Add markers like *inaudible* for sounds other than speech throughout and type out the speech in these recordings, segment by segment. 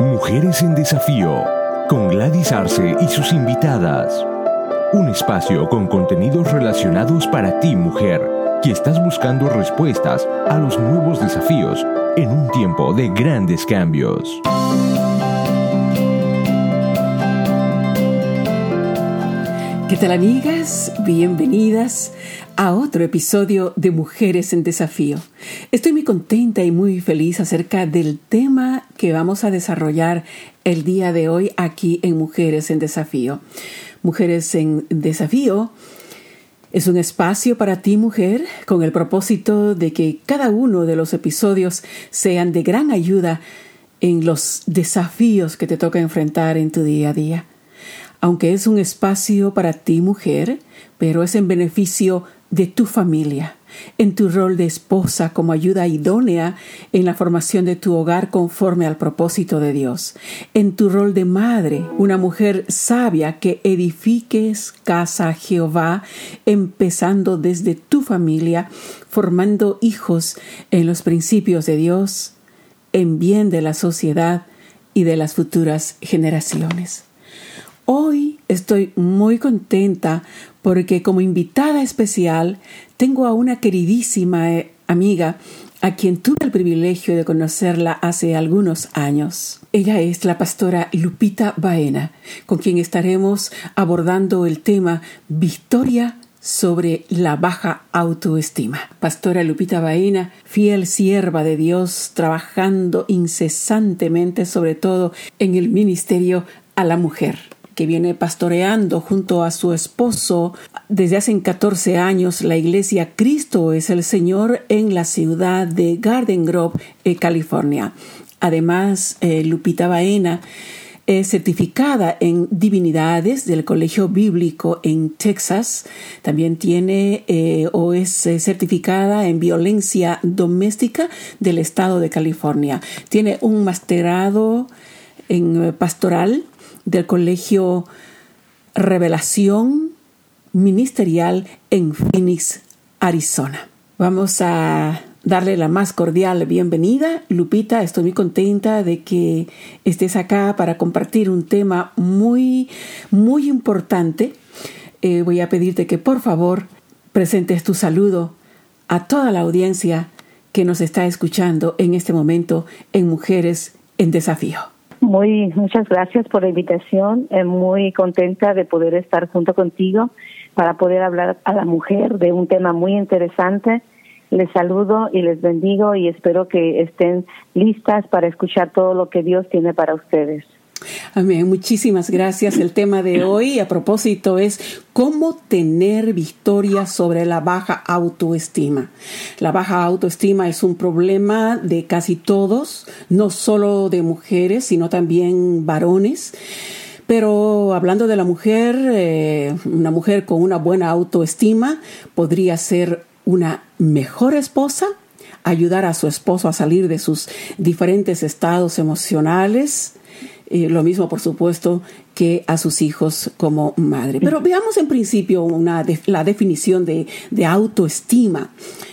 Mujeres en Desafío, con Gladys Arce y sus invitadas. Un espacio con contenidos relacionados para ti, mujer, que estás buscando respuestas a los nuevos desafíos en un tiempo de grandes cambios. ¿Qué tal amigas? Bienvenidas a otro episodio de Mujeres en Desafío. Estoy muy contenta y muy feliz acerca del tema que vamos a desarrollar el día de hoy aquí en Mujeres en Desafío. Mujeres en Desafío es un espacio para ti, mujer, con el propósito de que cada uno de los episodios sean de gran ayuda en los desafíos que te toca enfrentar en tu día a día. Aunque es un espacio para ti, mujer, pero es en beneficio de tu familia, en tu rol de esposa como ayuda idónea en la formación de tu hogar conforme al propósito de Dios, en tu rol de madre, una mujer sabia que edifiques casa a Jehová, empezando desde tu familia, formando hijos en los principios de Dios, en bien de la sociedad y de las futuras generaciones. Hoy estoy muy contenta porque como invitada especial tengo a una queridísima eh, amiga a quien tuve el privilegio de conocerla hace algunos años. Ella es la pastora Lupita Baena, con quien estaremos abordando el tema Victoria sobre la baja autoestima. Pastora Lupita Baena, fiel sierva de Dios, trabajando incesantemente sobre todo en el ministerio a la mujer que viene pastoreando junto a su esposo desde hace 14 años la iglesia Cristo es el Señor en la ciudad de Garden Grove, eh, California. Además, eh, Lupita Baena es certificada en divinidades del Colegio Bíblico en Texas. También tiene eh, o es certificada en violencia doméstica del estado de California. Tiene un masterado en pastoral del Colegio Revelación Ministerial en Phoenix, Arizona. Vamos a darle la más cordial bienvenida. Lupita, estoy muy contenta de que estés acá para compartir un tema muy, muy importante. Eh, voy a pedirte que por favor presentes tu saludo a toda la audiencia que nos está escuchando en este momento en Mujeres en Desafío. Muy, muchas gracias por la invitación. Eh, muy contenta de poder estar junto contigo para poder hablar a la mujer de un tema muy interesante. Les saludo y les bendigo y espero que estén listas para escuchar todo lo que Dios tiene para ustedes. Amén. Muchísimas gracias. El tema de hoy, a propósito, es cómo tener victoria sobre la baja autoestima. La baja autoestima es un problema de casi todos, no solo de mujeres, sino también varones. Pero hablando de la mujer, eh, una mujer con una buena autoestima podría ser una mejor esposa, ayudar a su esposo a salir de sus diferentes estados emocionales, lo mismo, por supuesto, que a sus hijos como madre. Pero veamos en principio una la definición de, de, autoestima.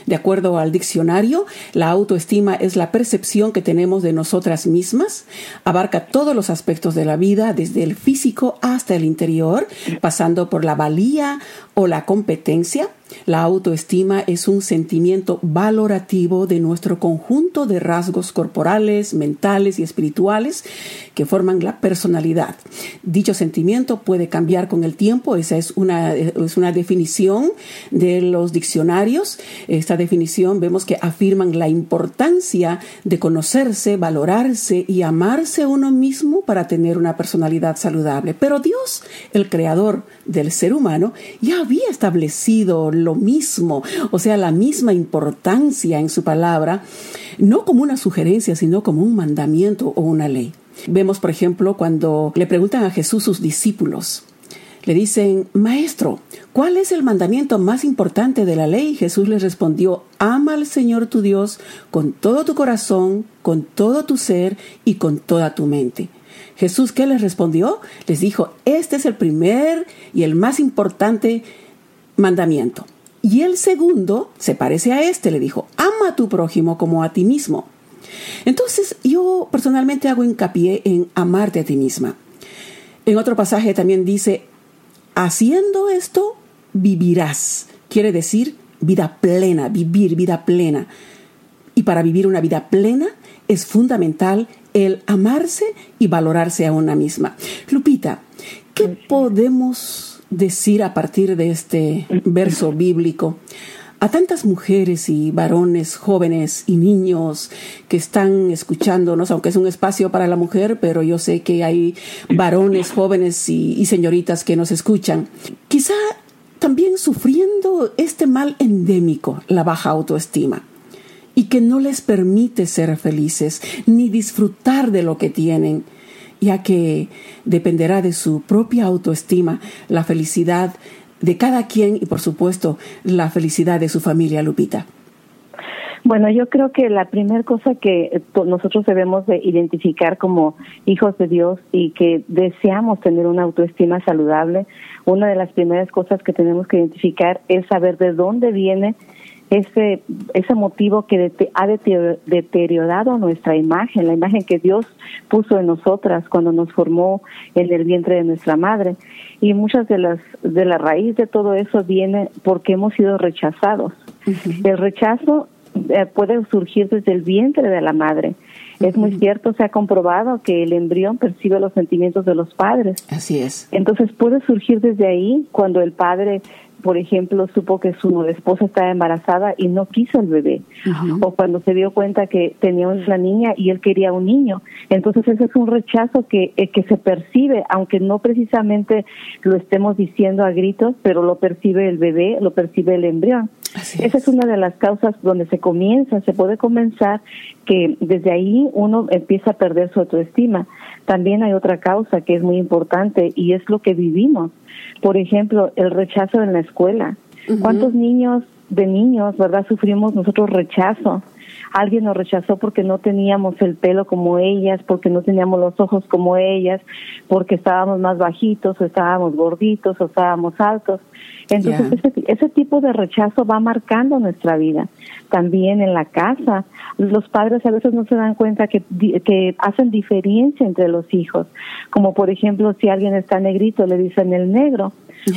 De acuerdo al diccionario, la autoestima es la percepción que tenemos de nosotras mismas, abarca todos los aspectos de la vida, desde el físico hasta el interior, pasando por la valía o la competencia. La autoestima es un sentimiento valorativo de nuestro conjunto de rasgos corporales, mentales y espirituales que forman la personalidad. Dicho sentimiento puede cambiar con el tiempo, esa es una, es una definición de los diccionarios. Esta definición vemos que afirman la importancia de conocerse, valorarse y amarse uno mismo para tener una personalidad saludable. Pero Dios, el creador del ser humano, ya había establecido lo mismo, o sea, la misma importancia en su palabra, no como una sugerencia, sino como un mandamiento o una ley. Vemos, por ejemplo, cuando le preguntan a Jesús sus discípulos, le dicen, Maestro, ¿cuál es el mandamiento más importante de la ley? Jesús les respondió, Ama al Señor tu Dios con todo tu corazón, con todo tu ser y con toda tu mente. Jesús, ¿qué les respondió? Les dijo, este es el primer y el más importante mandamiento. Y el segundo se parece a este, le dijo, ama a tu prójimo como a ti mismo. Entonces yo personalmente hago hincapié en amarte a ti misma. En otro pasaje también dice, haciendo esto, vivirás. Quiere decir vida plena, vivir vida plena. Y para vivir una vida plena es fundamental el amarse y valorarse a una misma. Lupita, ¿qué podemos decir a partir de este verso bíblico? A tantas mujeres y varones, jóvenes y niños que están escuchándonos, aunque es un espacio para la mujer, pero yo sé que hay varones, jóvenes y, y señoritas que nos escuchan. Quizá también sufriendo este mal endémico, la baja autoestima, y que no les permite ser felices ni disfrutar de lo que tienen, ya que dependerá de su propia autoestima la felicidad de cada quien y por supuesto la felicidad de su familia, Lupita. Bueno, yo creo que la primera cosa que eh, nosotros debemos de identificar como hijos de Dios y que deseamos tener una autoestima saludable, una de las primeras cosas que tenemos que identificar es saber de dónde viene ese, ese motivo que ha deteriorado nuestra imagen, la imagen que Dios puso en nosotras cuando nos formó en el vientre de nuestra madre. Y muchas de las de la raíz de todo eso viene porque hemos sido rechazados. El rechazo eh, puede surgir desde el vientre de la madre. Es muy cierto, se ha comprobado que el embrión percibe los sentimientos de los padres. Así es. Entonces puede surgir desde ahí cuando el padre por ejemplo, supo que su esposa estaba embarazada y no quiso el bebé, o cuando se dio cuenta que tenía una niña y él quería un niño. Entonces ese es un rechazo que, eh, que se percibe, aunque no precisamente lo estemos diciendo a gritos, pero lo percibe el bebé, lo percibe el embrión. Esa es una de las causas donde se comienza, se puede comenzar que desde ahí uno empieza a perder su autoestima. También hay otra causa que es muy importante y es lo que vivimos. Por ejemplo, el rechazo en la escuela. ¿Cuántos niños de niños, verdad, sufrimos nosotros rechazo? Alguien nos rechazó porque no teníamos el pelo como ellas, porque no teníamos los ojos como ellas, porque estábamos más bajitos, o estábamos gorditos, o estábamos altos. Entonces, ese, ese tipo de rechazo va marcando nuestra vida. También en la casa, los padres a veces no se dan cuenta que, que hacen diferencia entre los hijos. Como por ejemplo, si alguien está negrito, le dicen el negro.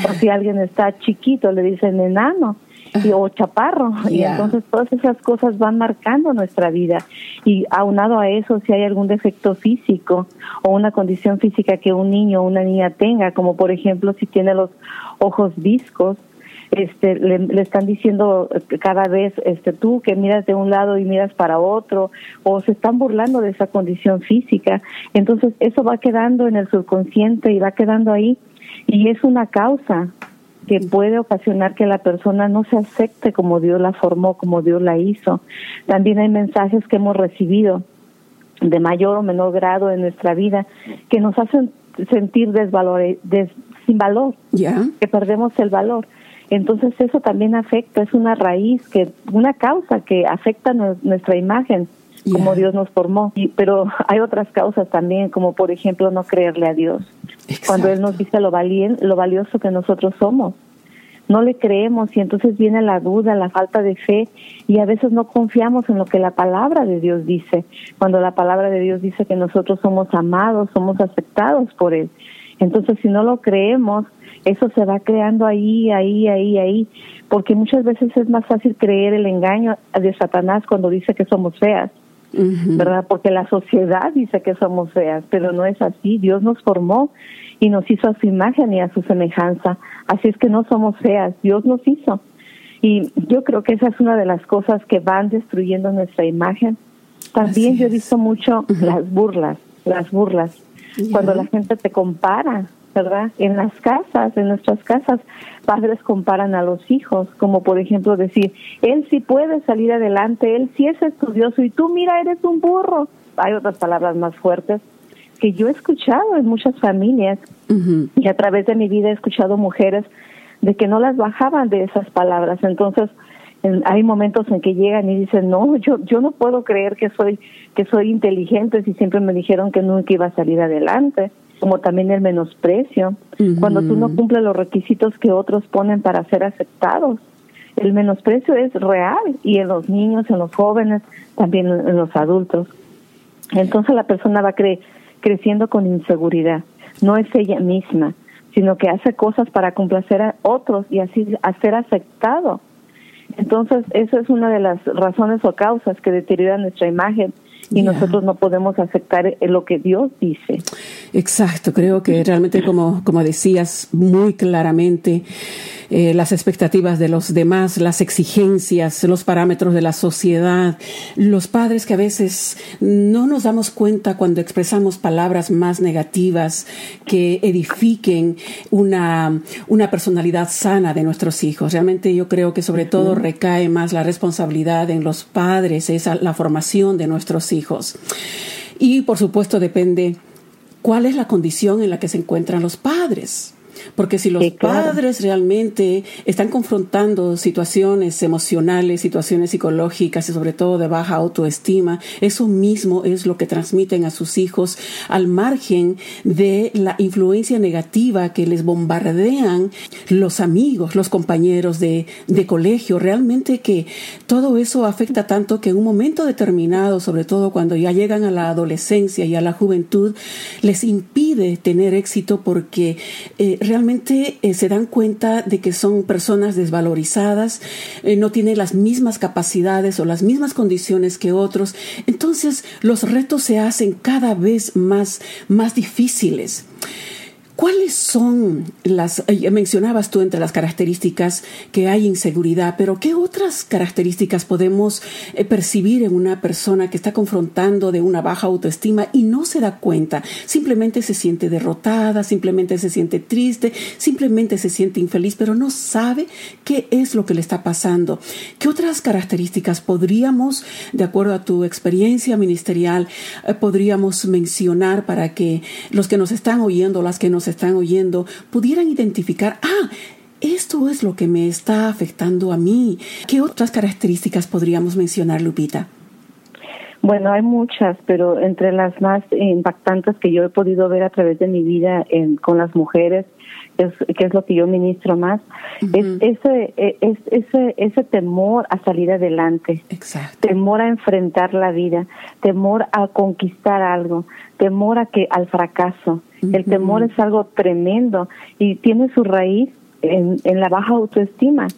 O si alguien está chiquito, le dicen enano y, o chaparro. *laughs* Y entonces todas esas cosas van marcando nuestra vida. Y aunado a eso, si hay algún defecto físico o una condición física que un niño o una niña tenga, como por ejemplo si tiene los ojos viscos, este, le, están diciendo cada vez, este, tú que miras de un lado y miras para otro, o se están burlando de esa condición física. Entonces eso va quedando en el subconsciente y va quedando ahí y es una causa que puede ocasionar que la persona no se acepte como Dios la formó, como Dios la hizo. También hay mensajes que hemos recibido de mayor o menor grado en nuestra vida que nos hacen sentir desvalor, sin valor, que perdemos el valor. Entonces eso también afecta, es una raíz, que una causa que afecta nuestra imagen como Dios nos formó. Y, pero *laughs* hay otras causas también, como por ejemplo no creerle a Dios. Cuando Él nos dice lo, valien, lo valioso que nosotros somos. No le creemos y entonces viene la duda, la falta de fe y a veces no confiamos en lo que la palabra de Dios dice. Cuando la palabra de Dios dice que nosotros somos amados, somos aceptados por Él. Entonces si no lo creemos, eso se va creando ahí, ahí, ahí, ahí, porque muchas veces es más fácil creer el engaño de Satanás cuando dice que somos feas ¿verdad? Porque la sociedad dice que somos feas, pero no es así. Dios nos formó y nos hizo a su imagen y a su semejanza. Así es que no somos feas, Dios nos hizo. Y yo creo que esa es una de las cosas que van destruyendo nuestra imagen. También yo he visto mucho las burlas, las burlas. Cuando la gente te compara, ¿verdad? En las casas, en nuestras casas, padres comparan a los hijos, como por ejemplo decir, él sí puede salir adelante, él sí es estudioso y tú mira, eres un burro. Hay otras palabras más fuertes que yo he escuchado en muchas familias y a través de mi vida he escuchado mujeres de que no las bajaban de esas palabras. Entonces, hay momentos en que llegan y dicen, no, yo, yo no puedo creer que soy, que soy inteligente si siempre me dijeron que nunca iba a salir adelante como también el menosprecio, cuando tú no cumples los requisitos que otros ponen para ser aceptados. El menosprecio es real y en los niños, en los jóvenes, también en los adultos. Entonces la persona va cre creciendo con inseguridad. No es ella misma, sino que hace cosas para complacer a otros y así a ser aceptado. Entonces, esa es una de las razones o causas que deterioran nuestra imagen y nosotros no podemos aceptar lo que Dios dice. Exacto, creo que realmente como, como decías muy claramente, eh, las expectativas de los demás, las exigencias, los parámetros de la sociedad, los padres que a veces no nos damos cuenta cuando expresamos palabras más negativas que edifiquen una, una personalidad sana de nuestros hijos. Realmente yo creo que sobre todo recae más la responsabilidad en los padres, esa la formación de nuestros hijos. Y por supuesto depende cuál es la condición en la que se encuentran los padres. Porque si los padres realmente están confrontando situaciones emocionales, situaciones psicológicas y sobre todo de baja autoestima, eso mismo es lo que transmiten a sus hijos al margen de la influencia negativa que les bombardean los amigos, los compañeros de, de colegio. Realmente que todo eso afecta tanto que en un momento determinado, sobre todo cuando ya llegan a la adolescencia y a la juventud, les impide tener éxito porque eh, realmente eh, se dan cuenta de que son personas desvalorizadas, eh, no tienen las mismas capacidades o las mismas condiciones que otros. Entonces los retos se hacen cada vez más, más difíciles. ¿Cuáles son las, eh, mencionabas tú entre las características que hay inseguridad, pero qué otras características podemos eh, percibir en una persona que está confrontando de una baja autoestima y no se da cuenta? Simplemente se siente derrotada, simplemente se siente triste, simplemente se siente infeliz, pero no sabe qué es lo que le está pasando. ¿Qué otras características podríamos, de acuerdo a tu experiencia ministerial, eh, podríamos mencionar para que los que nos están oyendo, las que nos están oyendo pudieran identificar, ah, esto es lo que me está afectando a mí. ¿Qué otras características podríamos mencionar, Lupita? Bueno, hay muchas, pero entre las más impactantes que yo he podido ver a través de mi vida con las mujeres, es, que es lo que yo ministro más, es ese, e, es, ese, ese temor a salir adelante, temor a enfrentar la vida, temor a conquistar algo, temor a que al fracaso. El temor es algo tremendo y tiene su raíz en, en, la baja autoestima,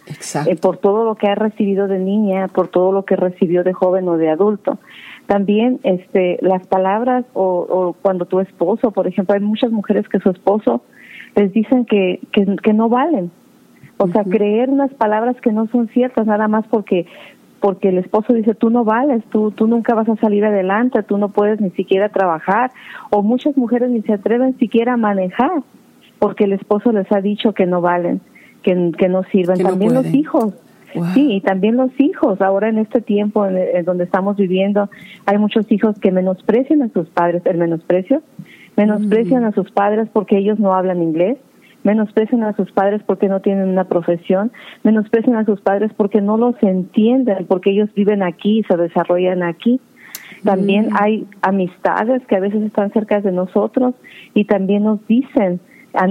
eh, por todo lo que ha recibido de niña, por todo lo que recibió de joven o de adulto. También este, las palabras o, o cuando tu esposo, por ejemplo, hay muchas mujeres que su esposo les dicen que, que, no valen. O sea, creer unas palabras que no son ciertas, nada más porque porque el esposo dice tú no vales, tú tú nunca vas a salir adelante, tú no puedes ni siquiera trabajar o muchas mujeres ni se atreven siquiera a manejar porque el esposo les ha dicho que no valen, que, que no sirven. también los hijos. Sí, y también los hijos. Ahora en este tiempo en, donde estamos viviendo, hay muchos hijos que menosprecian a sus padres. El menosprecio menosprecian a sus padres porque ellos no hablan inglés, menosprecian a sus padres porque no tienen una profesión, menosprecian a sus padres porque no los entienden, porque ellos viven aquí y se desarrollan aquí. También hay amistades que a veces están cerca de nosotros y también nos dicen,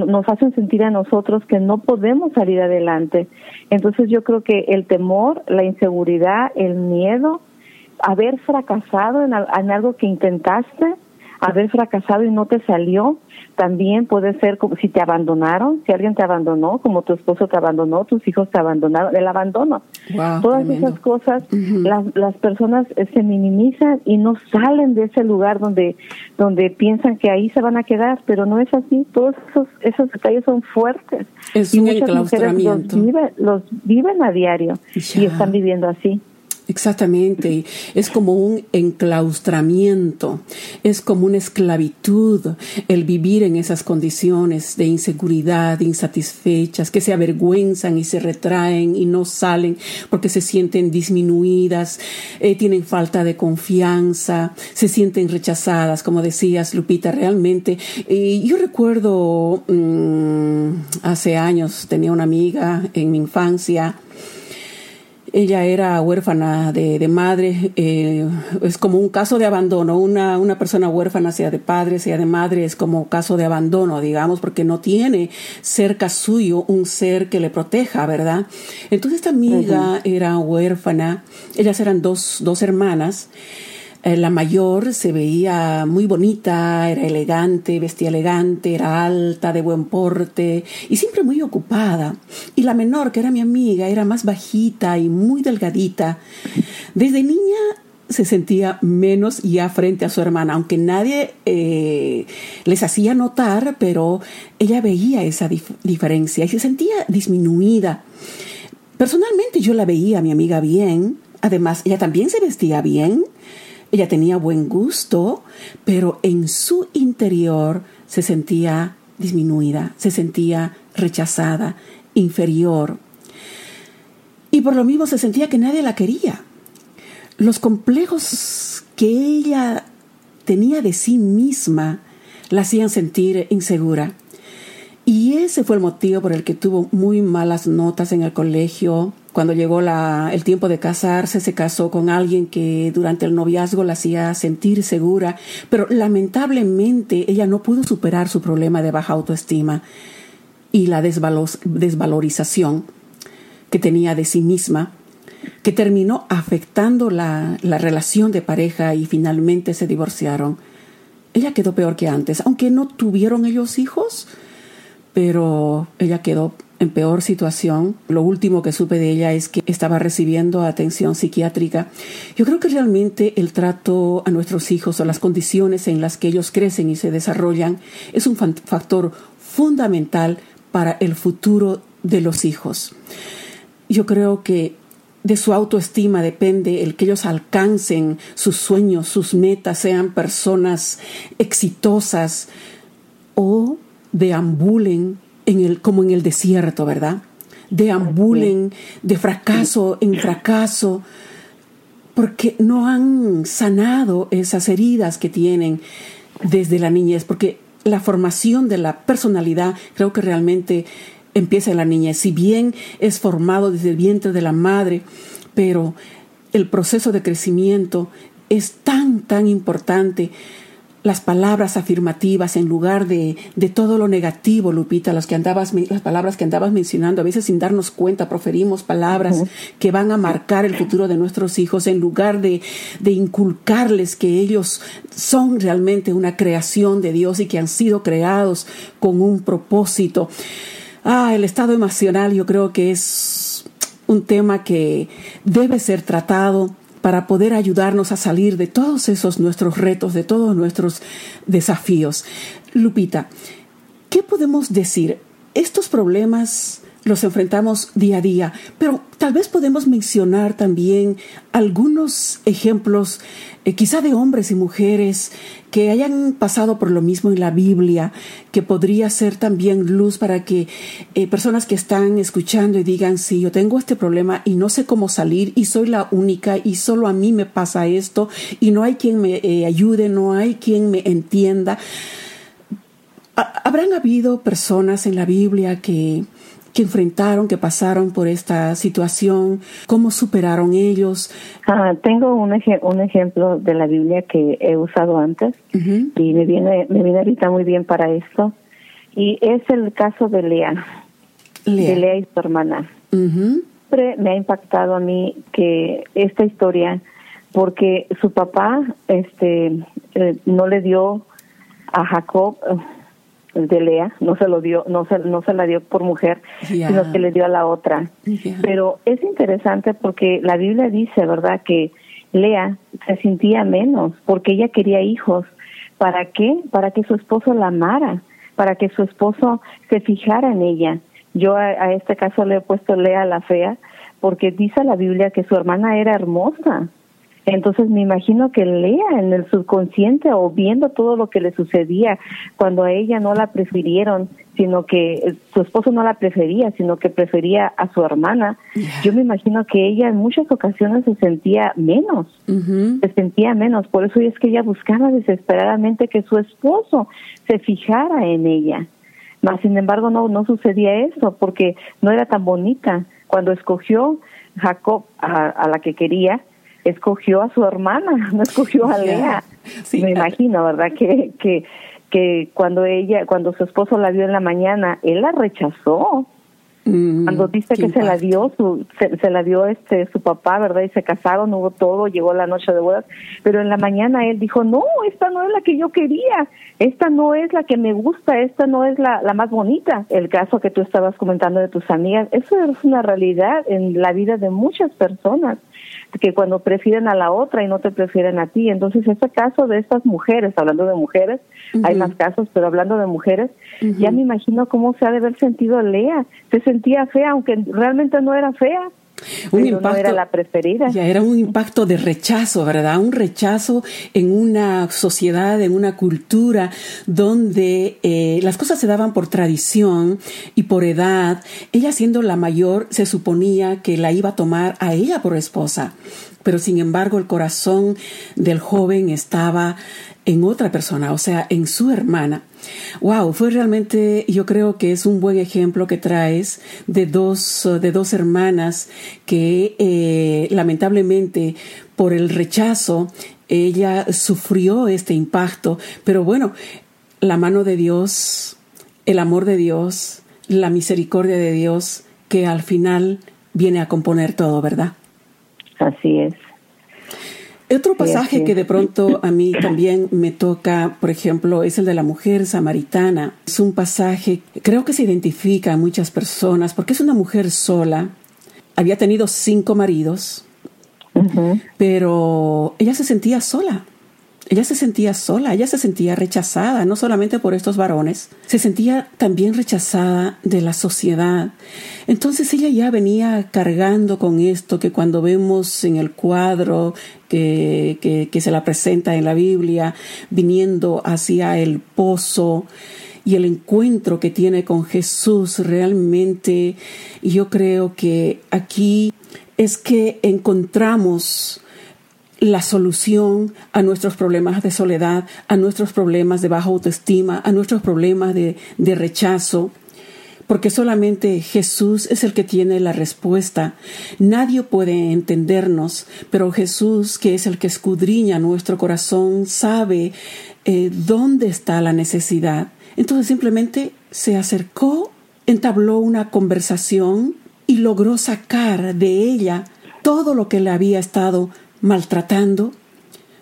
nos hacen sentir a nosotros que no podemos salir adelante. Entonces yo creo que el temor, la inseguridad, el miedo, haber fracasado en algo que intentaste, haber fracasado y no te salió, también puede ser como si te abandonaron, si alguien te abandonó, como tu esposo te abandonó, tus hijos te abandonaron, el abandono. Todas esas cosas, las, las personas eh, se minimizan y no salen de ese lugar donde, donde piensan que ahí se van a quedar, pero no es así. Todos esos, esos detalles son fuertes. Es y muchas mujeres los, los viven a diario y están viviendo así. Exactamente, es como un enclaustramiento, es como una esclavitud el vivir en esas condiciones de inseguridad, insatisfechas, que se avergüenzan y se retraen y no salen porque se sienten disminuidas, eh, tienen falta de confianza, se sienten rechazadas, como decías Lupita, realmente. Y yo recuerdo mm, hace años, tenía una amiga en mi infancia, ella era huérfana de, madre, eh, es como un caso de abandono. Una, una persona huérfana, sea de padre, sea de madre, es como caso de abandono, digamos, porque no tiene cerca suyo un ser que le proteja, ¿verdad? Entonces esta amiga era huérfana, ellas eran dos, dos hermanas. Eh, la mayor se veía muy bonita, era elegante, vestía elegante, era alta, de buen porte y siempre muy ocupada. Y la menor, que era mi amiga, era más bajita y muy delgadita. Desde niña se sentía menos ya frente a su hermana, aunque nadie eh, les hacía notar, pero ella veía esa diferencia y se sentía disminuida. Personalmente yo la veía mi amiga bien, además ella también se vestía bien, ella tenía buen gusto, pero en su interior se sentía disminuida, se sentía rechazada, inferior. Y por lo mismo se sentía que nadie la quería. Los complejos que ella tenía de sí misma la hacían sentir insegura. Y ese fue el motivo por el que tuvo muy malas notas en el colegio, cuando llegó el tiempo de casarse, se casó con alguien que durante el noviazgo la hacía sentir segura, pero lamentablemente ella no pudo superar su problema de baja autoestima y la desvalorización que tenía de sí misma, que terminó afectando la, la relación de pareja y finalmente se divorciaron. Ella quedó peor que antes, aunque no tuvieron ellos hijos, pero ella quedó en peor situación. Lo último que supe de ella es que estaba recibiendo atención psiquiátrica. Yo creo que realmente el trato a nuestros hijos o las condiciones en las que ellos crecen y se desarrollan es un factor fundamental para el futuro de los hijos. Yo creo que de su autoestima depende el que ellos alcancen sus sueños, sus metas, sean personas exitosas o deambulen en el, como en el desierto, ¿verdad? Deambulen de fracaso en fracaso porque no han sanado esas heridas que tienen desde la niñez, porque la formación de la personalidad creo que realmente empieza en la niñez, si bien es formado desde el vientre de la madre, pero el proceso de crecimiento es tan, tan importante las palabras afirmativas en lugar de, de, todo lo negativo, Lupita, las, que andabas, las palabras que andabas mencionando. A veces sin darnos cuenta proferimos palabras que van a marcar el futuro de nuestros hijos en lugar de, de inculcarles que ellos son realmente una creación de Dios y que han sido creados con un propósito. Ah, el estado emocional yo creo que es un tema que debe ser tratado para poder ayudarnos a salir de todos esos nuestros retos, de todos nuestros desafíos. Lupita, ¿qué podemos decir? Estos problemas los enfrentamos día a día, pero tal vez podemos mencionar también algunos ejemplos, eh, quizá de hombres y mujeres que hayan pasado por lo mismo en la Biblia, que podría ser también luz para que eh, personas que están escuchando y digan, sí, yo tengo este problema y no sé cómo salir y soy la única y solo a mí me pasa esto y no hay quien me eh, ayude, no hay quien me entienda. ¿Habrán habido personas en la Biblia que que enfrentaron, que pasaron por esta situación, cómo superaron ellos. Ah, tengo un, un ejemplo de la Biblia que he usado antes y me viene, me viene ahorita muy bien para esto. Y es el caso de Lea, de Lea y su hermana. Siempre me ha impactado a mí que esta historia, porque su papá este, eh, no le dio a Jacob de Lea, no se lo dio, no se, no se la dio por mujer, sino que le dio a la otra. Pero es interesante porque la Biblia dice, ¿verdad?, que Lea se sentía menos porque ella quería hijos. ¿Para qué? Para que su esposo la amara, para que su esposo se fijara en ella. Yo a, a este caso le he puesto Lea la fea porque dice la Biblia que su hermana era hermosa entonces me imagino que lea en el subconsciente o viendo todo lo que le sucedía cuando a ella no la prefirieron, sino que su esposo no la prefería, sino que prefería a su hermana. Yo me imagino que ella en muchas ocasiones se sentía menos, se sentía menos. Por eso es que ella buscaba desesperadamente que su esposo se fijara en ella. Mas, sin embargo, no, no sucedía eso porque no era tan bonita. Cuando escogió Jacob a la que quería, escogió a su hermana, *laughs* no escogió a Lea. Me imagino, ¿verdad? Que, que, que cuando ella, cuando su esposo la vio en la mañana, él la rechazó. Mm, Cuando dice que se la dio, su, se, la dio este su papá, ¿verdad? Y se casaron, hubo todo, llegó la noche de bodas, pero en la mañana él dijo, no, esta no es la que yo quería, esta no es la que me gusta, esta no es la, la más bonita. El caso que tú estabas comentando de tus amigas, eso es una realidad en la vida de muchas personas que cuando prefieren a la otra y no te prefieren a ti. Entonces, ese caso de estas mujeres, hablando de mujeres, hay más casos, pero hablando de mujeres, ya me imagino cómo se ha de haber sentido Lea. Se sentía fea, aunque realmente no era fea un impacto, era la preferida. Ya era un impacto de rechazo, ¿verdad? Un rechazo en una sociedad, en una cultura donde eh, las cosas se daban por tradición y por edad. Ella siendo la mayor se suponía que la iba a tomar a ella por esposa, pero sin embargo el corazón del joven estaba en otra persona, o sea, en su hermana. Wow, fue realmente, yo creo que es un buen ejemplo que traes de dos, de dos hermanas que eh, lamentablemente por el rechazo ella sufrió este impacto, pero bueno, la mano de Dios, el amor de Dios, la misericordia de Dios, que al final viene a componer todo, ¿verdad? Así es. Otro pasaje que de pronto a mí también me toca, por ejemplo, es el de la mujer samaritana. Es un pasaje, creo que se identifica a muchas personas porque es una mujer sola. Había tenido cinco maridos, pero ella se sentía sola. Ella se sentía sola, ella se sentía rechazada, no solamente por estos varones, se sentía también rechazada de la sociedad. Entonces ella ya venía cargando con esto que cuando vemos en el cuadro que, que, se la presenta en la Biblia, viniendo hacia el pozo, y el encuentro que tiene con Jesús realmente yo creo que aquí es que encontramos la solución a nuestros problemas de soledad, a nuestros problemas de baja autoestima, a nuestros problemas de, de rechazo, porque solamente Jesús es el que tiene la respuesta. Nadie puede entendernos, pero Jesús, que es el que escudriña nuestro corazón, sabe eh, dónde está la necesidad. Entonces simplemente se acercó, entabló una conversación y logró sacar de ella todo lo que le había estado maltratando,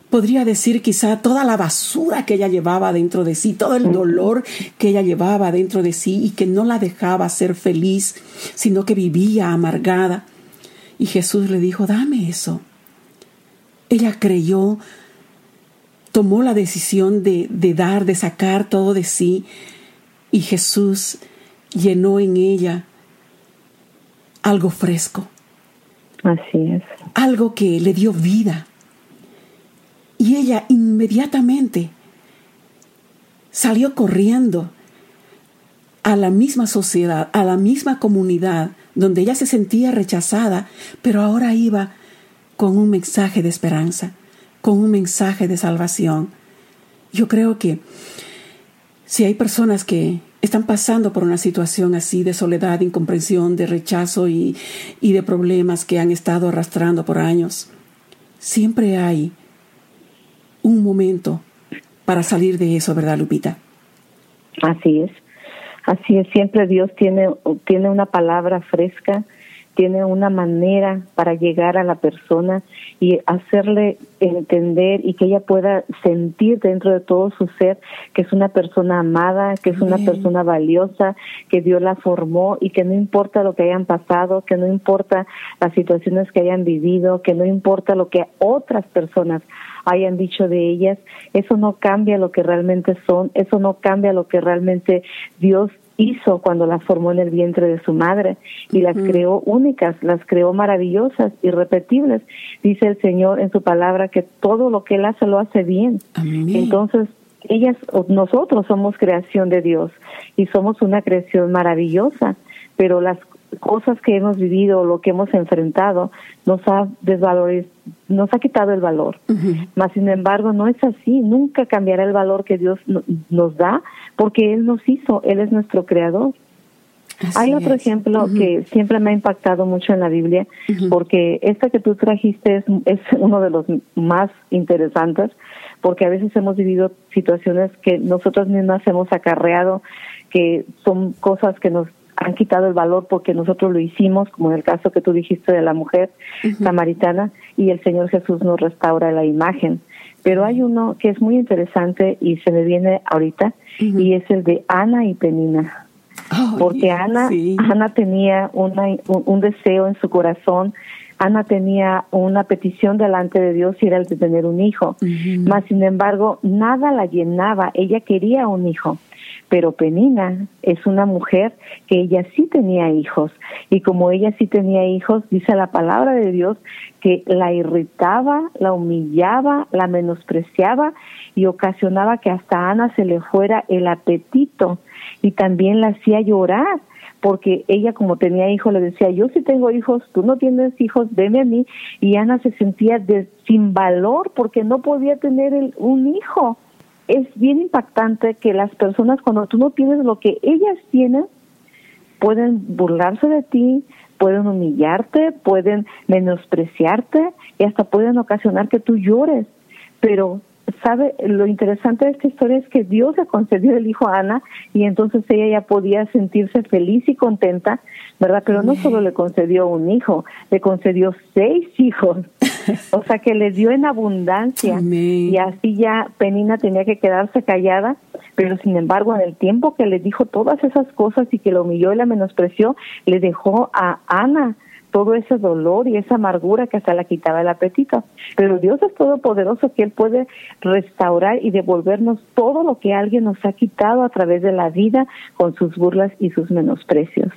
podría decir quizá toda la basura que ella llevaba dentro de sí, todo el dolor que ella llevaba dentro de sí y que no la dejaba ser feliz, sino que vivía amargada. Y Jesús le dijo, dame eso. Ella creyó, tomó la decisión de, de dar, de sacar todo de sí, y Jesús llenó en ella algo fresco, Así es. Algo que le dio vida. Y ella inmediatamente salió corriendo a la misma sociedad, a la misma comunidad, donde ella se sentía rechazada, pero ahora iba con un mensaje de esperanza, con un mensaje de salvación. Yo creo que si hay personas que están pasando por una situación así de soledad, incomprensión, de rechazo y, y de problemas que han estado arrastrando por años, siempre hay un momento para salir de eso, ¿verdad, Lupita? Así es. Así es, siempre Dios tiene, tiene una palabra fresca tiene una manera para llegar a la persona y hacerle entender y que ella pueda sentir dentro de todo su ser que es una persona amada, que es una persona valiosa, que Dios la formó y que no importa lo que hayan pasado, que no importa las situaciones que hayan vivido, que no importa lo que otras personas hayan dicho de ellas, eso no cambia lo que realmente son, eso no cambia lo que realmente Dios hizo cuando las formó en el vientre de su madre y las creó únicas, las creó maravillosas, irrepetibles. Dice el Señor en su palabra que todo lo que Él hace lo hace bien. Entonces, ellas, nosotros somos creación de Dios y somos una creación maravillosa, pero las cosas que hemos vivido, lo que hemos enfrentado, nos ha desvalorizado, nos ha quitado el valor. Mas, sin embargo, no es así. Nunca cambiará el valor que Dios nos da porque Él nos hizo. Él es nuestro creador. Hay otro ejemplo que siempre me ha impactado mucho en la Biblia, porque esta que tú trajiste es, es, uno de los más interesantes, porque a veces hemos vivido situaciones que nosotros mismas hemos acarreado, que son cosas que nos han quitado el valor porque nosotros lo hicimos, como en el caso que tú dijiste de la mujer samaritana, y el Señor Jesús nos restaura la imagen. Pero hay uno que es muy interesante y se me viene ahorita, y es el de Ana y Penina. porque Ana, Ana tenía una, un, deseo en su corazón Ana tenía una petición delante de Dios y era el de tener un hijo. Mas, sin embargo, nada la llenaba. Ella quería un hijo. Pero Penina es una mujer que ella sí tenía hijos. Y como ella sí tenía hijos, dice la palabra de Dios que la irritaba, la humillaba, la menospreciaba y ocasionaba que hasta Ana se le fuera el apetito y también la hacía llorar porque ella como tenía hijos le decía, yo sí tengo hijos, tú no tienes hijos, deme a mí. Y Ana se sentía de, sin valor porque no podía tener un hijo. Es bien impactante que las personas cuando tú no tienes lo que ellas tienen, pueden burlarse de ti, pueden humillarte, pueden menospreciarte y hasta pueden ocasionar que tú llores. Pero sabe, lo interesante de esta historia es que Dios le concedió el hijo a Ana y entonces ella ya podía sentirse feliz y contenta, ¿verdad? Pero no solo le concedió un hijo, le concedió seis *laughs* hijos. O sea que le dio en abundancia y así ya Penina tenía que quedarse callada, pero sin embargo en el tiempo que le dijo todas esas cosas y que lo humilló y la menospreció, le dejó a Ana todo ese dolor y esa amargura que hasta la quitaba el apetito. Pero Dios es todopoderoso que Él puede restaurar y devolvernos todo lo que alguien nos ha quitado a través de la vida con sus burlas y sus menosprecios.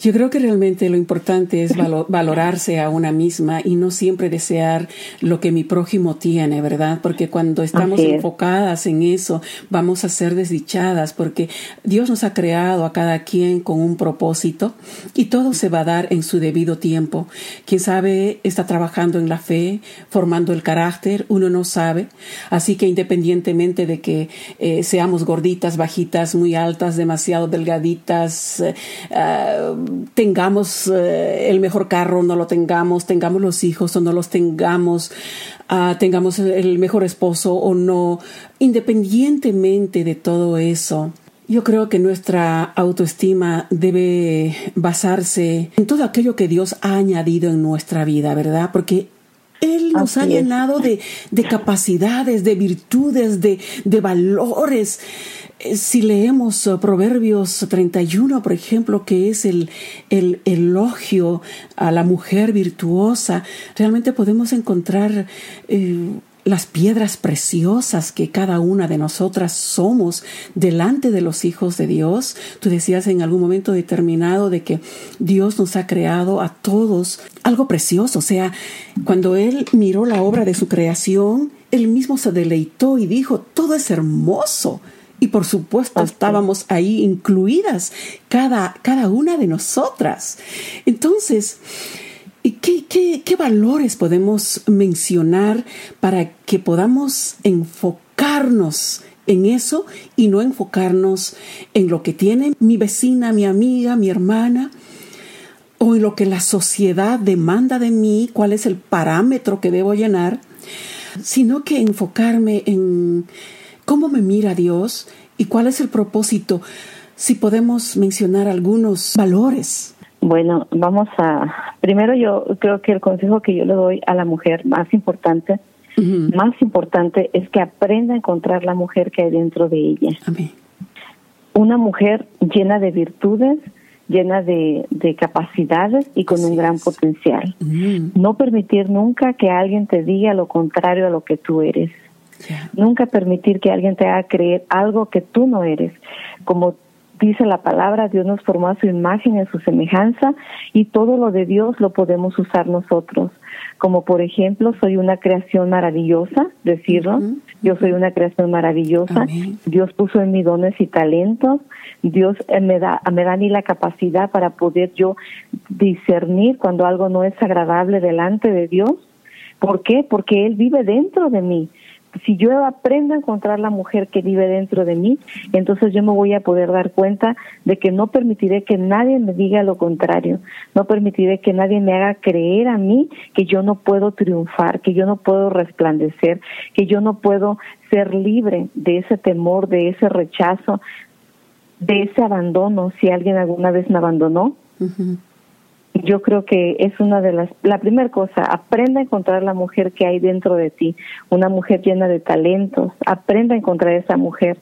Yo creo que realmente lo importante es *laughs* valorarse a una misma y no siempre desear lo que mi prójimo tiene, ¿verdad? Porque cuando estamos enfocadas en eso, vamos a ser desdichadas porque Dios nos ha creado a cada quien con un propósito y todo se va a dar en su debido tiempo. Quien sabe está trabajando en la fe, formando el carácter, uno no sabe. Así que independientemente de que eh, seamos gorditas, bajitas, muy altas, demasiado delgaditas, eh, ah, tengamos eh, el mejor carro no lo tengamos, tengamos los hijos o no los tengamos, ah, tengamos el mejor esposo o no, independientemente de todo eso. Yo creo que nuestra autoestima debe basarse en todo aquello que Dios ha añadido en nuestra vida, ¿verdad? Porque él nos ha llenado de, capacidades, de virtudes, de, de valores. Eh, si leemos uh, Proverbios 31, por ejemplo, que es el, el, elogio a la mujer virtuosa, realmente podemos encontrar eh, las piedras preciosas que cada una de nosotras somos delante de los hijos de Dios. Tú decías en algún momento determinado de que Dios nos ha creado a todos algo precioso. O sea, cuando Él miró la obra de su creación, Él mismo se deleitó y dijo, todo es hermoso. Y por supuesto estábamos ahí incluidas cada, cada una de nosotras. Entonces, ¿qué, qué, qué valores podemos mencionar para que podamos enfocarnos en eso y no enfocarnos en lo que tiene mi vecina, mi amiga, mi hermana, o en lo que la sociedad demanda de mí, cuál es el parámetro que debo llenar, sino que enfocarme en ¿Cómo me mira Dios? ¿Y cuál es el propósito? Si podemos mencionar algunos valores. Bueno, vamos a... Primero yo creo que el consejo que yo le doy a la mujer más importante, más importante es que aprenda a encontrar la mujer que hay dentro de ella. Amén. Una mujer llena de virtudes, llena de, capacidades y con un gran potencial. No permitir nunca que alguien te diga lo contrario a lo que tú eres. Nunca permitir que alguien te haga creer algo que tú no eres. Como dice la palabra, Dios nos formó a su imagen y a su semejanza y todo lo de Dios lo podemos usar nosotros. Como por ejemplo, soy una creación maravillosa, decirlo, yo soy una creación maravillosa, Dios puso en mí dones y talentos, Dios eh, me da, me da a mí la capacidad para poder yo discernir cuando algo no es agradable delante de Dios. ¿Por qué? Porque Él vive dentro de mí si yo aprendo a encontrar la mujer que vive dentro de mí, entonces yo me voy a poder dar cuenta de que no permitiré que nadie me diga lo contrario, no permitiré que nadie me haga creer a mí que yo no puedo triunfar, que yo no puedo resplandecer, que yo no puedo ser libre de ese temor, de ese rechazo, de ese abandono, si alguien alguna vez me abandonó. Yo creo que es una de las, la primera cosa, aprenda a encontrar la mujer que hay dentro de ti, una mujer llena de talentos, aprenda a encontrar esa mujer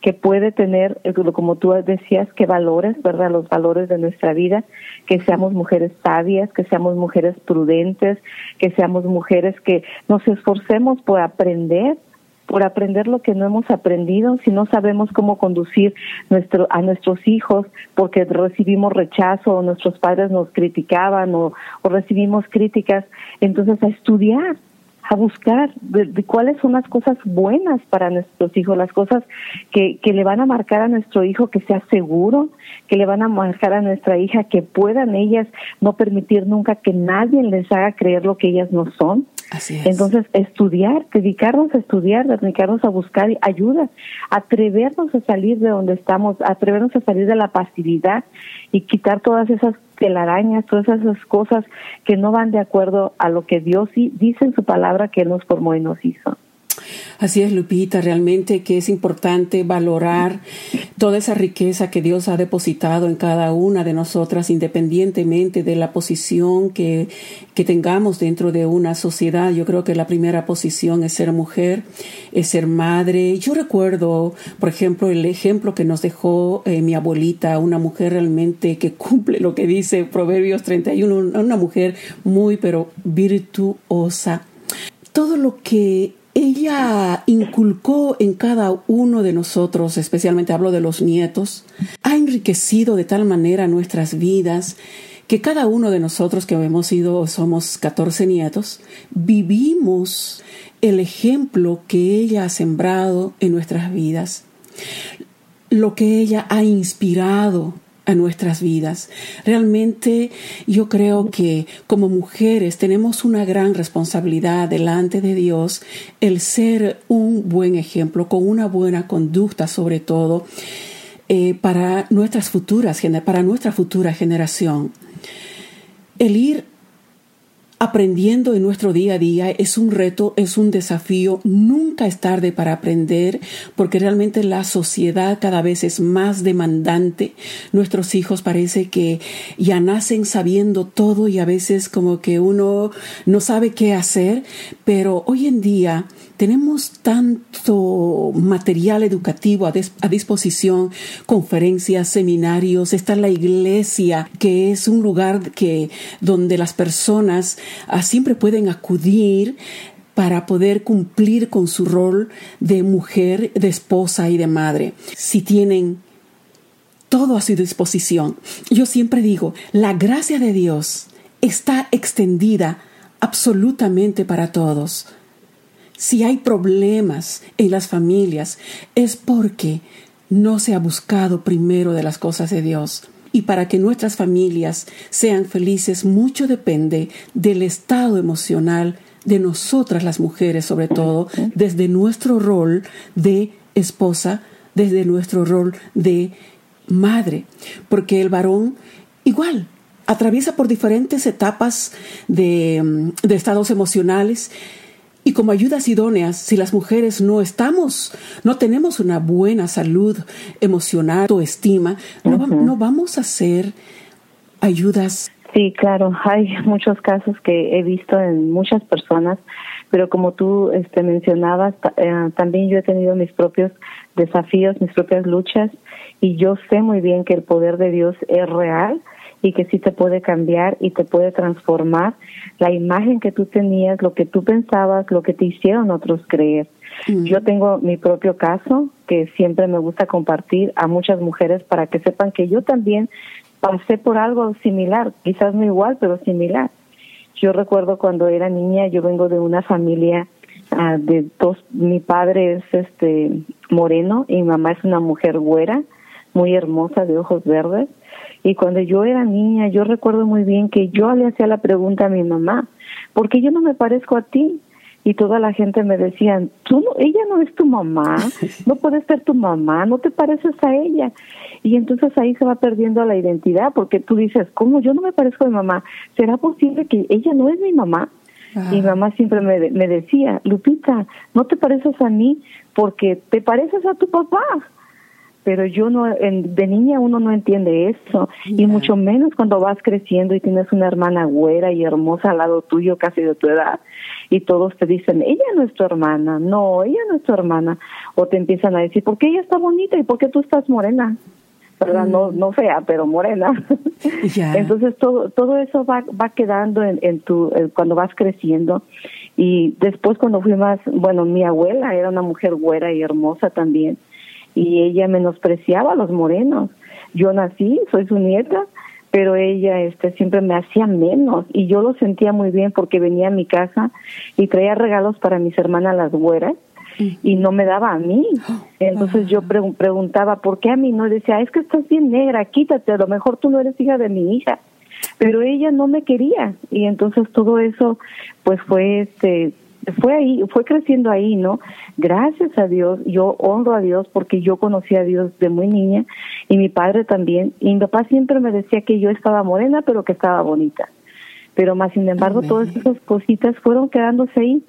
que puede tener, eh, como tú decías, que valores, ¿verdad? Los valores de nuestra vida, que seamos mujeres sabias, que seamos mujeres prudentes, que seamos mujeres que nos esforcemos por aprender, por aprender lo que no hemos aprendido, si no sabemos cómo conducir nuestro, a nuestros hijos porque recibimos rechazo o nuestros padres nos criticaban o, recibimos críticas, entonces a estudiar, a buscar de, cuáles son las cosas buenas para nuestros hijos, las cosas que, que le van a marcar a nuestro hijo que sea seguro, que le van a marcar a nuestra hija que puedan ellas no permitir nunca que nadie les haga creer lo que ellas no son. Entonces, estudiar, dedicarnos a estudiar, dedicarnos a buscar ayuda, atrevernos a salir de donde estamos, atrevernos a salir de la pasividad y quitar todas esas telarañas, todas esas cosas que no van de acuerdo a lo que Dios dice en su palabra que Él nos formó y nos hizo. Así es, Lupita, realmente que es importante valorar toda esa riqueza que Dios ha depositado en cada una de nosotras, independientemente de la posición que, que tengamos dentro de una sociedad. Yo creo que la primera posición es ser mujer, es ser madre. Yo recuerdo, por ejemplo, el ejemplo que nos dejó eh, mi abuelita, una mujer realmente que *laughs* cumple lo que dice Proverbios 31, una mujer muy, pero virtuosa. Todo lo que ella inculcó en cada uno de nosotros, especialmente hablo de los nietos, ha enriquecido de tal manera nuestras vidas que cada uno de nosotros que hemos sido, somos 14 nietos, vivimos el ejemplo que ella ha sembrado en nuestras vidas, lo que ella ha inspirado a nuestras vidas. Realmente yo creo que como mujeres tenemos una gran responsabilidad delante de Dios el ser un buen ejemplo, con una buena conducta sobre todo, eh, para nuestras futuras, para nuestra futura generación. El ir aprendiendo en nuestro día a día es un reto, es un desafío. Nunca es tarde para aprender porque realmente la sociedad cada vez es más demandante. Nuestros hijos parece que ya nacen sabiendo todo y a veces como que uno no sabe qué hacer, pero hoy en día tenemos tanto material educativo a, disposición, conferencias, seminarios, está la iglesia, que es un lugar que, donde las personas ah, siempre pueden acudir para poder cumplir con su rol de mujer, de esposa y de madre. Si tienen todo a su disposición. Yo siempre digo, la gracia de Dios está extendida absolutamente para todos. Si hay problemas en las familias es porque no se ha buscado primero de las cosas de Dios. Y para que nuestras familias sean felices, mucho depende del estado emocional de nosotras las mujeres, sobre todo, desde nuestro rol de esposa, desde nuestro rol de madre. Porque el varón igual atraviesa por diferentes etapas de, de estados emocionales y como ayudas idóneas, si las mujeres no estamos, no tenemos una buena salud emocional o estima, no, vamos a hacer ayudas. Sí, claro, hay muchos casos que he visto en muchas personas, pero como tú este, mencionabas, eh, también yo he tenido mis propios desafíos, mis propias luchas, y yo sé muy bien que el poder de Dios es real y que sí te puede cambiar y te puede transformar la imagen que tú tenías, lo que tú pensabas, lo que te hicieron otros creer. Mm. Yo tengo mi propio caso que siempre me gusta compartir a muchas mujeres para que sepan que yo también pasé por algo similar, quizás no igual, pero similar. Yo recuerdo cuando era niña, yo vengo de una familia ah, de dos, mi padre es este moreno y mi mamá es una mujer güera, muy hermosa, de ojos verdes y cuando yo era niña, yo recuerdo muy bien que yo le hacía la pregunta a mi mamá, ¿por qué yo no me parezco a ti? Y toda la gente me decía, tú no, ella no es tu mamá, *laughs* no puedes ser tu mamá, no te pareces a ella. Y entonces ahí se va perdiendo la identidad, porque tú dices, ¿cómo yo no me parezco a mi mamá? ¿Será posible que ella no es mi mamá? Y mi mamá siempre me, me decía, Lupita, no te pareces a mí porque te pareces a tu papá pero yo no, de niña uno no entiende eso, y mucho menos cuando vas creciendo y tienes una hermana güera y hermosa al lado tuyo, casi de tu edad, y todos te dicen, ella no es tu hermana, no, ella no es tu hermana, o te empiezan a decir, ¿por qué ella está bonita y por qué tú estás morena? ¿verdad? No, mm. no fea, pero morena. *laughs* Entonces todo, todo eso va, va quedando en, en tu, cuando vas creciendo. Y después cuando fui más, bueno, mi abuela era una mujer güera y hermosa también y ella menospreciaba a los morenos. Yo nací, soy su nieta, pero ella este siempre me hacía menos y yo lo sentía muy bien porque venía a mi casa y traía regalos para mis hermanas las güeras y no me daba a mí. *gasps* Entonces yo preguntaba, ¿por qué a mí no? decía, es que estás bien negra, quítate, a lo mejor tú no eres hija de mi hija. Pero ella no me quería y entonces todo eso pues fue este fue ahí, fue creciendo ahí, ¿no? Gracias a Dios, yo honro a Dios porque yo conocí a Dios de muy niña y mi padre también. Y mi papá siempre me decía que yo estaba morena, pero que estaba bonita. Pero más sin embargo, todas esas cositas fueron quedándose ahí.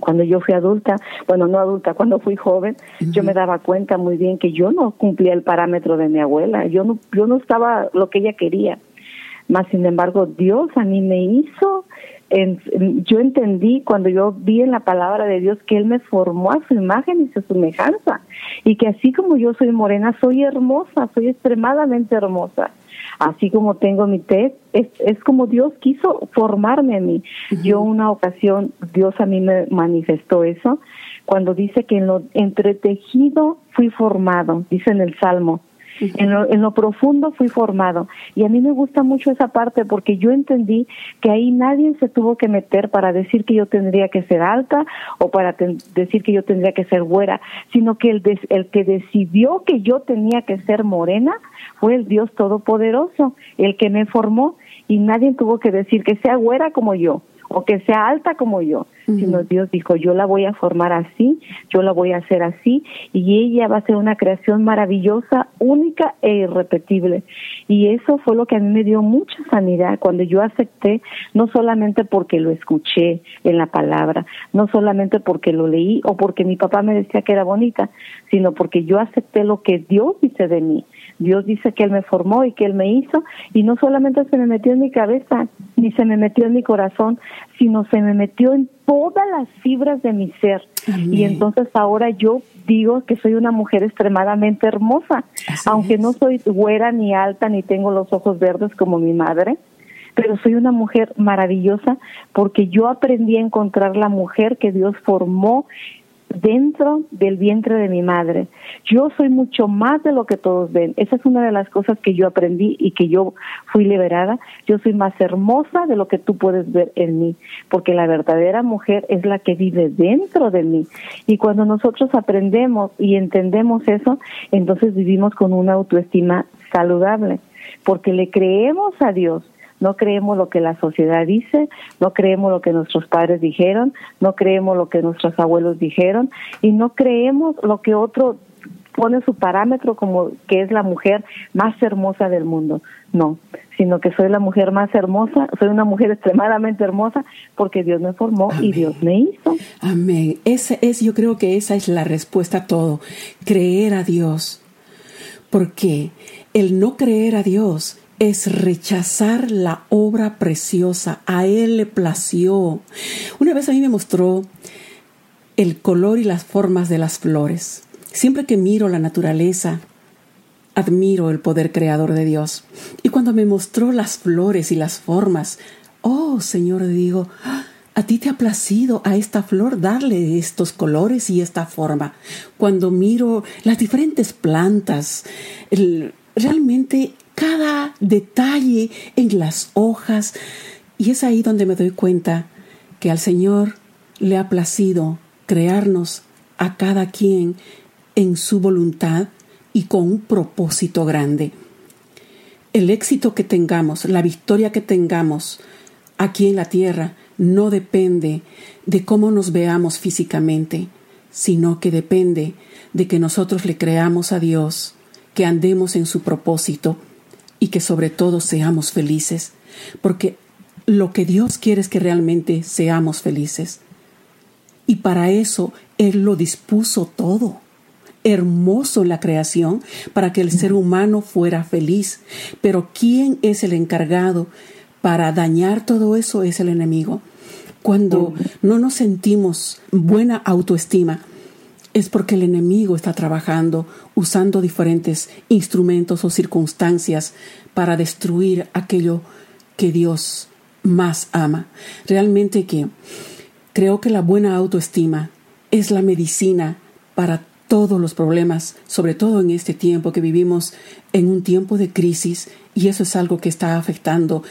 Cuando yo fui adulta, bueno, no adulta, cuando fui joven, yo me daba cuenta muy bien que yo no cumplía el parámetro de mi abuela. Yo no, yo no estaba lo que ella quería. Más sin embargo, Dios a mí me hizo yo entendí cuando yo vi en la palabra de Dios que Él me formó a su imagen y su semejanza y que así como yo soy morena, soy hermosa, soy extremadamente hermosa. Así como tengo mi test, es, es como Dios quiso formarme a mí. Yo una ocasión, Dios a mí me manifestó eso, cuando dice que en lo entretejido fui formado, dice en el Salmo en lo, profundo fui formado. Y a mí me gusta mucho esa parte porque yo entendí que ahí nadie se tuvo que meter para decir que yo tendría que ser alta o para decir que yo tendría que ser güera, sino que el, el que decidió que yo tenía que ser morena fue el Dios Todopoderoso, el que me formó. Y nadie tuvo que decir que sea güera como yo o que sea alta como yo, sino Dios dijo, yo la voy a formar así, yo la voy a hacer así, y ella va a ser una creación maravillosa, única e irrepetible. Y eso fue lo que a mí me dio mucha sanidad cuando yo acepté, no solamente porque lo escuché en la palabra, no solamente porque lo leí o porque mi papá me decía que era bonita, sino porque yo acepté lo que Dios dice de mí. Dios dice que Él me formó y que Él me hizo, y no solamente se me metió en mi cabeza, ni se me metió en mi corazón, sino se me metió en todas las fibras de mi ser. Y entonces ahora yo digo que soy una mujer extremadamente hermosa, aunque no soy güera ni alta ni tengo los ojos verdes como mi madre, pero soy una mujer maravillosa porque yo aprendí a encontrar la mujer que Dios formó dentro del vientre de mi madre. Yo soy mucho más de lo que todos ven. Esa es una de las cosas que yo aprendí y que yo fui liberada. Yo soy más hermosa de lo que tú puedes ver en mí, porque la verdadera mujer es la que vive dentro de mí. Y cuando nosotros aprendemos y entendemos eso, entonces vivimos con una autoestima saludable, porque le creemos a Dios no creemos lo que la sociedad dice, no creemos lo que nuestros padres dijeron, no creemos lo que nuestros abuelos dijeron y no creemos lo que otro pone su parámetro como que es la mujer más hermosa del mundo. No, sino que soy la mujer más hermosa, soy una mujer *laughs* extremadamente hermosa porque Dios me formó y Dios me hizo. Amén. Ese es, yo creo que esa es la respuesta a todo, creer a Dios. Porque el no creer a Dios es rechazar la obra preciosa. A Él le plació. Una vez a mí me mostró el color y las formas de las flores. Siempre que miro la naturaleza, admiro el poder creador de Dios. Y cuando me mostró las flores y las formas, oh Señor, digo, a ti te ha placido a esta flor darle estos colores y esta forma. Cuando miro las diferentes plantas, realmente cada detalle en las hojas. Y es ahí donde me doy cuenta que al Señor le ha placido crearnos a cada quien en su voluntad y con un propósito grande. El éxito que tengamos, la victoria que tengamos aquí en la tierra no depende de cómo nos veamos físicamente, sino que depende de que nosotros le creamos a Dios, que andemos en su propósito y que sobre todo seamos felices, porque lo que Dios quiere es que realmente seamos felices. Y para eso Él lo dispuso todo. hermoso la creación para que el ser humano fuera feliz. Pero ¿quién es el encargado para dañar todo eso? Es el enemigo. Cuando no nos sentimos buena autoestima, es porque el enemigo está trabajando usando diferentes instrumentos o circunstancias para destruir aquello que Dios más ama. Realmente que creo que la buena autoestima es la medicina para todos los problemas, sobre todo en este tiempo que vivimos en un tiempo de crisis y eso es algo que está afectando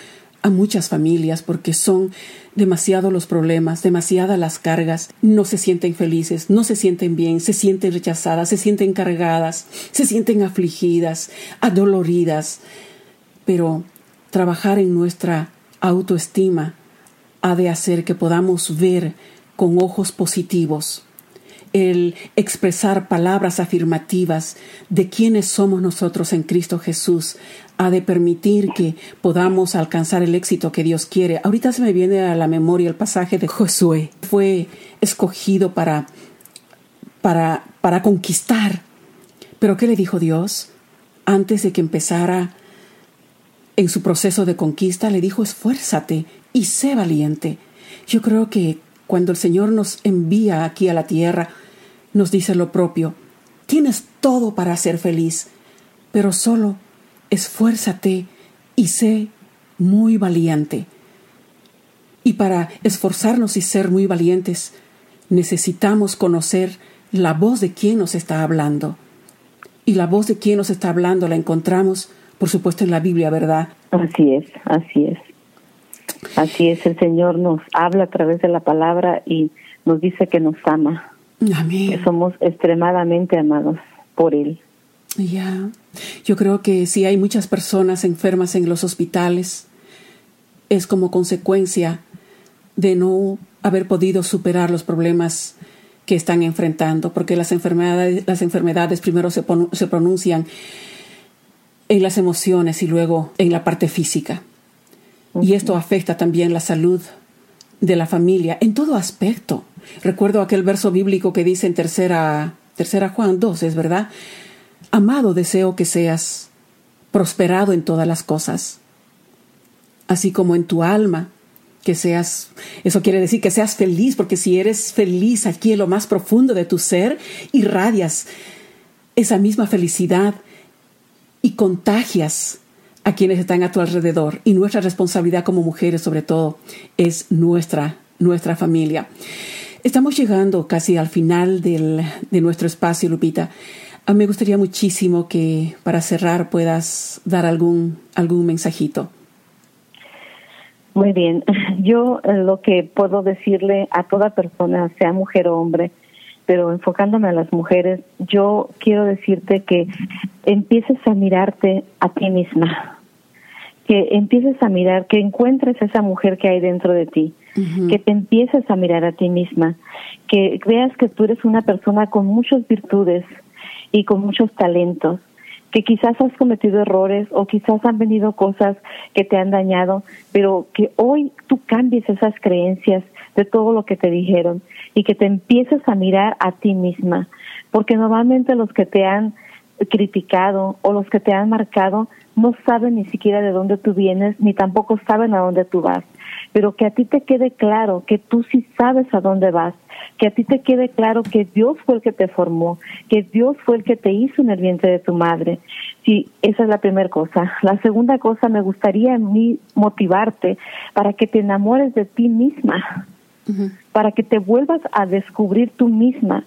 a muchas familias porque son demasiados los problemas, demasiadas las cargas, no se sienten felices, no se sienten bien, se sienten rechazadas, se sienten cargadas, se sienten afligidas, adoloridas. Pero trabajar en nuestra autoestima ha de hacer que podamos ver con ojos positivos el expresar palabras afirmativas de quiénes somos nosotros en Cristo Jesús ha de permitir que podamos alcanzar el éxito que Dios quiere. Ahorita se me viene a la memoria el pasaje de Josué. Fue escogido para, para, para conquistar. Pero ¿qué le dijo Dios? Antes de que empezara en su proceso de conquista, le dijo, esfuérzate y sé valiente. Yo creo que cuando el Señor nos envía aquí a la tierra, nos dice lo propio. Tienes todo para ser feliz, pero solo esfuérzate y sé muy valiente. Y para esforzarnos y ser muy valientes, necesitamos conocer la voz de quien nos está hablando. Y la voz de quien nos está hablando la encontramos, por supuesto, en la Biblia, ¿verdad? Así es, así es. Así es, el Señor nos habla a través de la palabra y nos dice que nos ama. Amén. Que somos extremadamente amados por Él. Ya, yo creo que si hay muchas personas enfermas en los hospitales, es como consecuencia de no haber podido superar los problemas que están enfrentando, porque las enfermedades, las enfermedades primero se, se pronuncian en las emociones y luego en la parte física. Y esto afecta también la salud de la familia en todo aspecto. Recuerdo aquel verso bíblico que dice en tercera, tercera Juan 2, es verdad. Amado, deseo que seas prosperado en todas las cosas, así como en tu alma, que seas, eso quiere decir que seas feliz, porque si eres feliz aquí en lo más profundo de tu ser, irradias esa misma felicidad y contagias a quienes están a tu alrededor. Y nuestra responsabilidad como mujeres, sobre todo, es nuestra, nuestra familia. Estamos llegando casi al final del, de nuestro espacio, Lupita. A me gustaría muchísimo que para cerrar puedas dar algún, algún mensajito. Muy bien. *laughs* Yo eh, lo que puedo decirle a toda persona, sea mujer o hombre, pero enfocándome a las mujeres, yo quiero decirte que empieces a mirarte a ti misma, que empieces a mirar, que encuentres esa mujer que hay dentro de ti, que te empieces a mirar a ti misma, que veas que tú eres una persona con muchas virtudes y con muchos talentos, que quizás has cometido errores o quizás han venido cosas que te han dañado, pero que hoy tú cambies esas creencias de todo lo que te dijeron y que te empieces a mirar a ti misma, porque normalmente los que te han criticado o los que te han marcado no saben ni siquiera de dónde tú vienes ni tampoco saben a dónde tú vas, pero que a ti te quede claro que tú sí sabes a dónde vas, que a ti te quede claro que Dios fue el que te formó, que Dios fue el que te hizo en el vientre de tu madre. Sí, esa es la primera cosa. La segunda cosa, me gustaría a mí motivarte para que te enamores de ti misma para que te vuelvas a descubrir tú misma.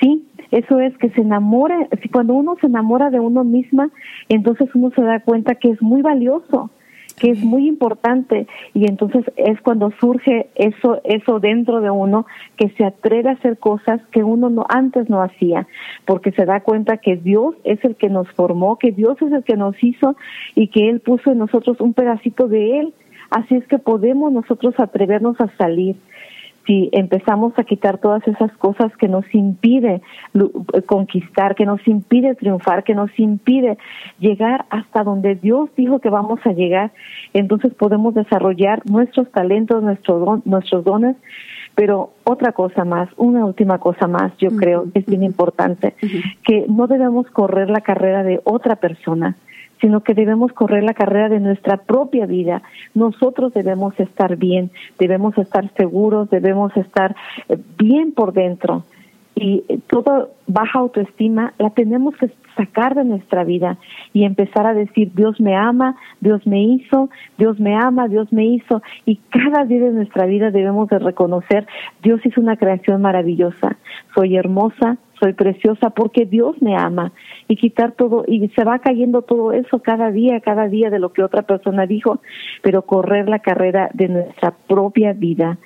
Sí, eso es que se enamore, si cuando uno se enamora de uno misma, entonces uno se da cuenta que es muy valioso, que es muy importante y entonces es cuando surge eso eso dentro de uno que se atreve a hacer cosas que uno no antes no hacía, porque se da cuenta que Dios es el que nos formó, que Dios es el que nos hizo y que él puso en nosotros un pedacito de él. Así es que podemos nosotros atrevernos a salir si empezamos a quitar todas esas cosas que nos impide conquistar, que nos impide triunfar, que nos impide llegar hasta donde Dios dijo que vamos a llegar, entonces podemos desarrollar nuestros talentos, nuestros, nuestros dones. Pero otra cosa más, una última cosa más, yo creo que es bien importante, que no debemos correr la carrera de otra persona, sino que debemos correr la carrera de nuestra propia vida. Nosotros debemos estar bien, debemos estar seguros, debemos estar eh, bien por dentro. Y toda baja autoestima la tenemos que sacar de nuestra vida y empezar a decir Dios me ama, Dios me hizo, Dios me ama, Dios me hizo y cada día de nuestra vida debemos de reconocer Dios hizo una creación maravillosa, soy hermosa, soy preciosa porque Dios me ama y quitar todo y se va cayendo todo eso cada día, cada día de lo que otra persona dijo, pero correr la carrera de nuestra propia vida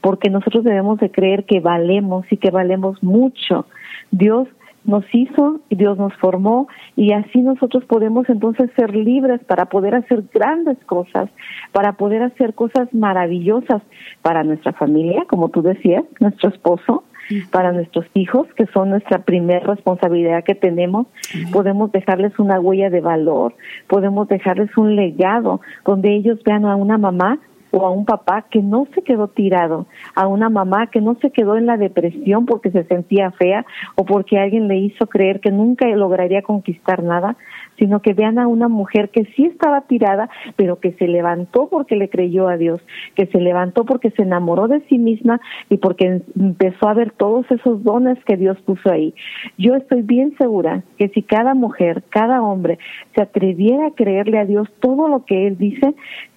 porque nosotros debemos de creer que valemos y que valemos mucho. Dios nos hizo y Dios nos formó y así nosotros podemos entonces ser libres para poder hacer grandes cosas, para poder hacer cosas maravillosas para nuestra familia, como tú decías, nuestro esposo, para nuestros hijos, que son nuestra primera responsabilidad que tenemos. Podemos dejarles una huella de valor, podemos dejarles un legado donde ellos vean a una mamá o a un papá que no se quedó tirado, a una mamá que no se quedó en la depresión porque se sentía fea o porque alguien le hizo creer que nunca lograría conquistar nada, sino que vean a una mujer que sí estaba tirada, pero que se levantó porque le creyó a Dios, que se levantó porque se enamoró de sí misma y porque empezó a ver todos esos dones que Dios puso ahí. Yo estoy bien segura que si cada mujer, cada hombre se atreviera a creerle a Dios todo lo que Él dice,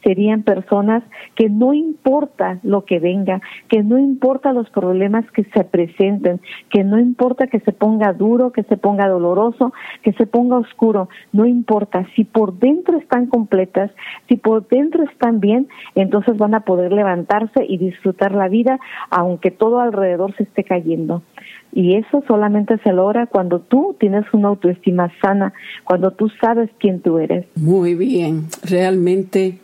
serían personas que no importa lo que venga, que no importa los problemas que se presenten, que no importa que se ponga duro, que se ponga doloroso, que se ponga oscuro, no importa, si por dentro están completas, si por dentro están bien, entonces van a poder levantarse y disfrutar la vida aunque todo alrededor se esté cayendo. Y eso solamente se logra cuando tú tienes una autoestima sana, cuando tú sabes quién tú eres. Muy bien, realmente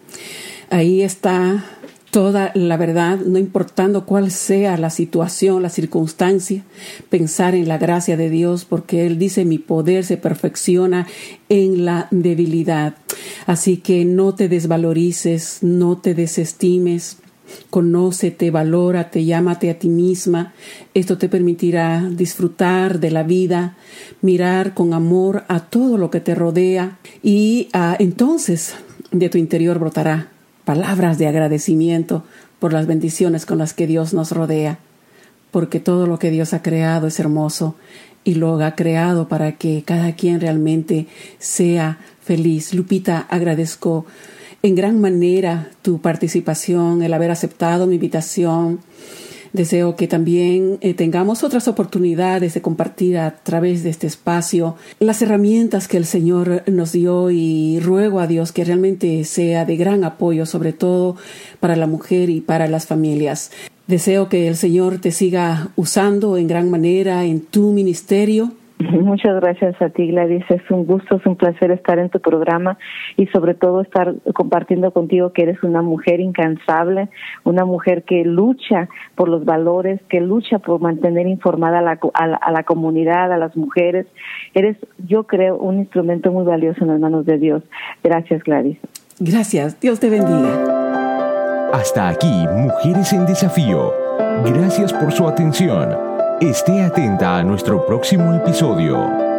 ahí está toda la verdad, no importando cuál sea la situación, la circunstancia, pensar en la gracia de Dios, porque Él dice, mi poder se perfecciona en la debilidad. Así que no te desvalorices, no te desestimes, conócete, valórate, llámate a ti misma. Esto te permitirá disfrutar de la vida, mirar con amor a todo lo que te rodea y ah, entonces de tu interior brotará palabras de agradecimiento por las bendiciones con las que Dios nos rodea, porque todo lo que Dios ha creado es hermoso y lo ha creado para que cada quien realmente sea feliz. Lupita, agradezco en gran manera tu participación, el haber aceptado mi invitación. Deseo que también eh, tengamos otras oportunidades de compartir a través de este espacio las herramientas que el Señor nos dio y ruego a Dios que realmente sea de gran apoyo, sobre todo para la mujer y para las familias. Deseo que el Señor te siga usando en gran manera en tu ministerio *laughs* Muchas gracias a ti, Gladys. Es un gusto, es un placer estar en tu programa y sobre todo estar compartiendo contigo que eres una mujer incansable, una mujer que lucha por los valores, que lucha por mantener informada a la, a la, comunidad, a las mujeres. Eres, yo creo, un instrumento muy valioso en las manos de Dios. Gracias, Gladys. Gracias. Dios te bendiga. Hasta aquí, Mujeres en Desafío. Gracias por su atención. Esté atenta a nuestro próximo episodio.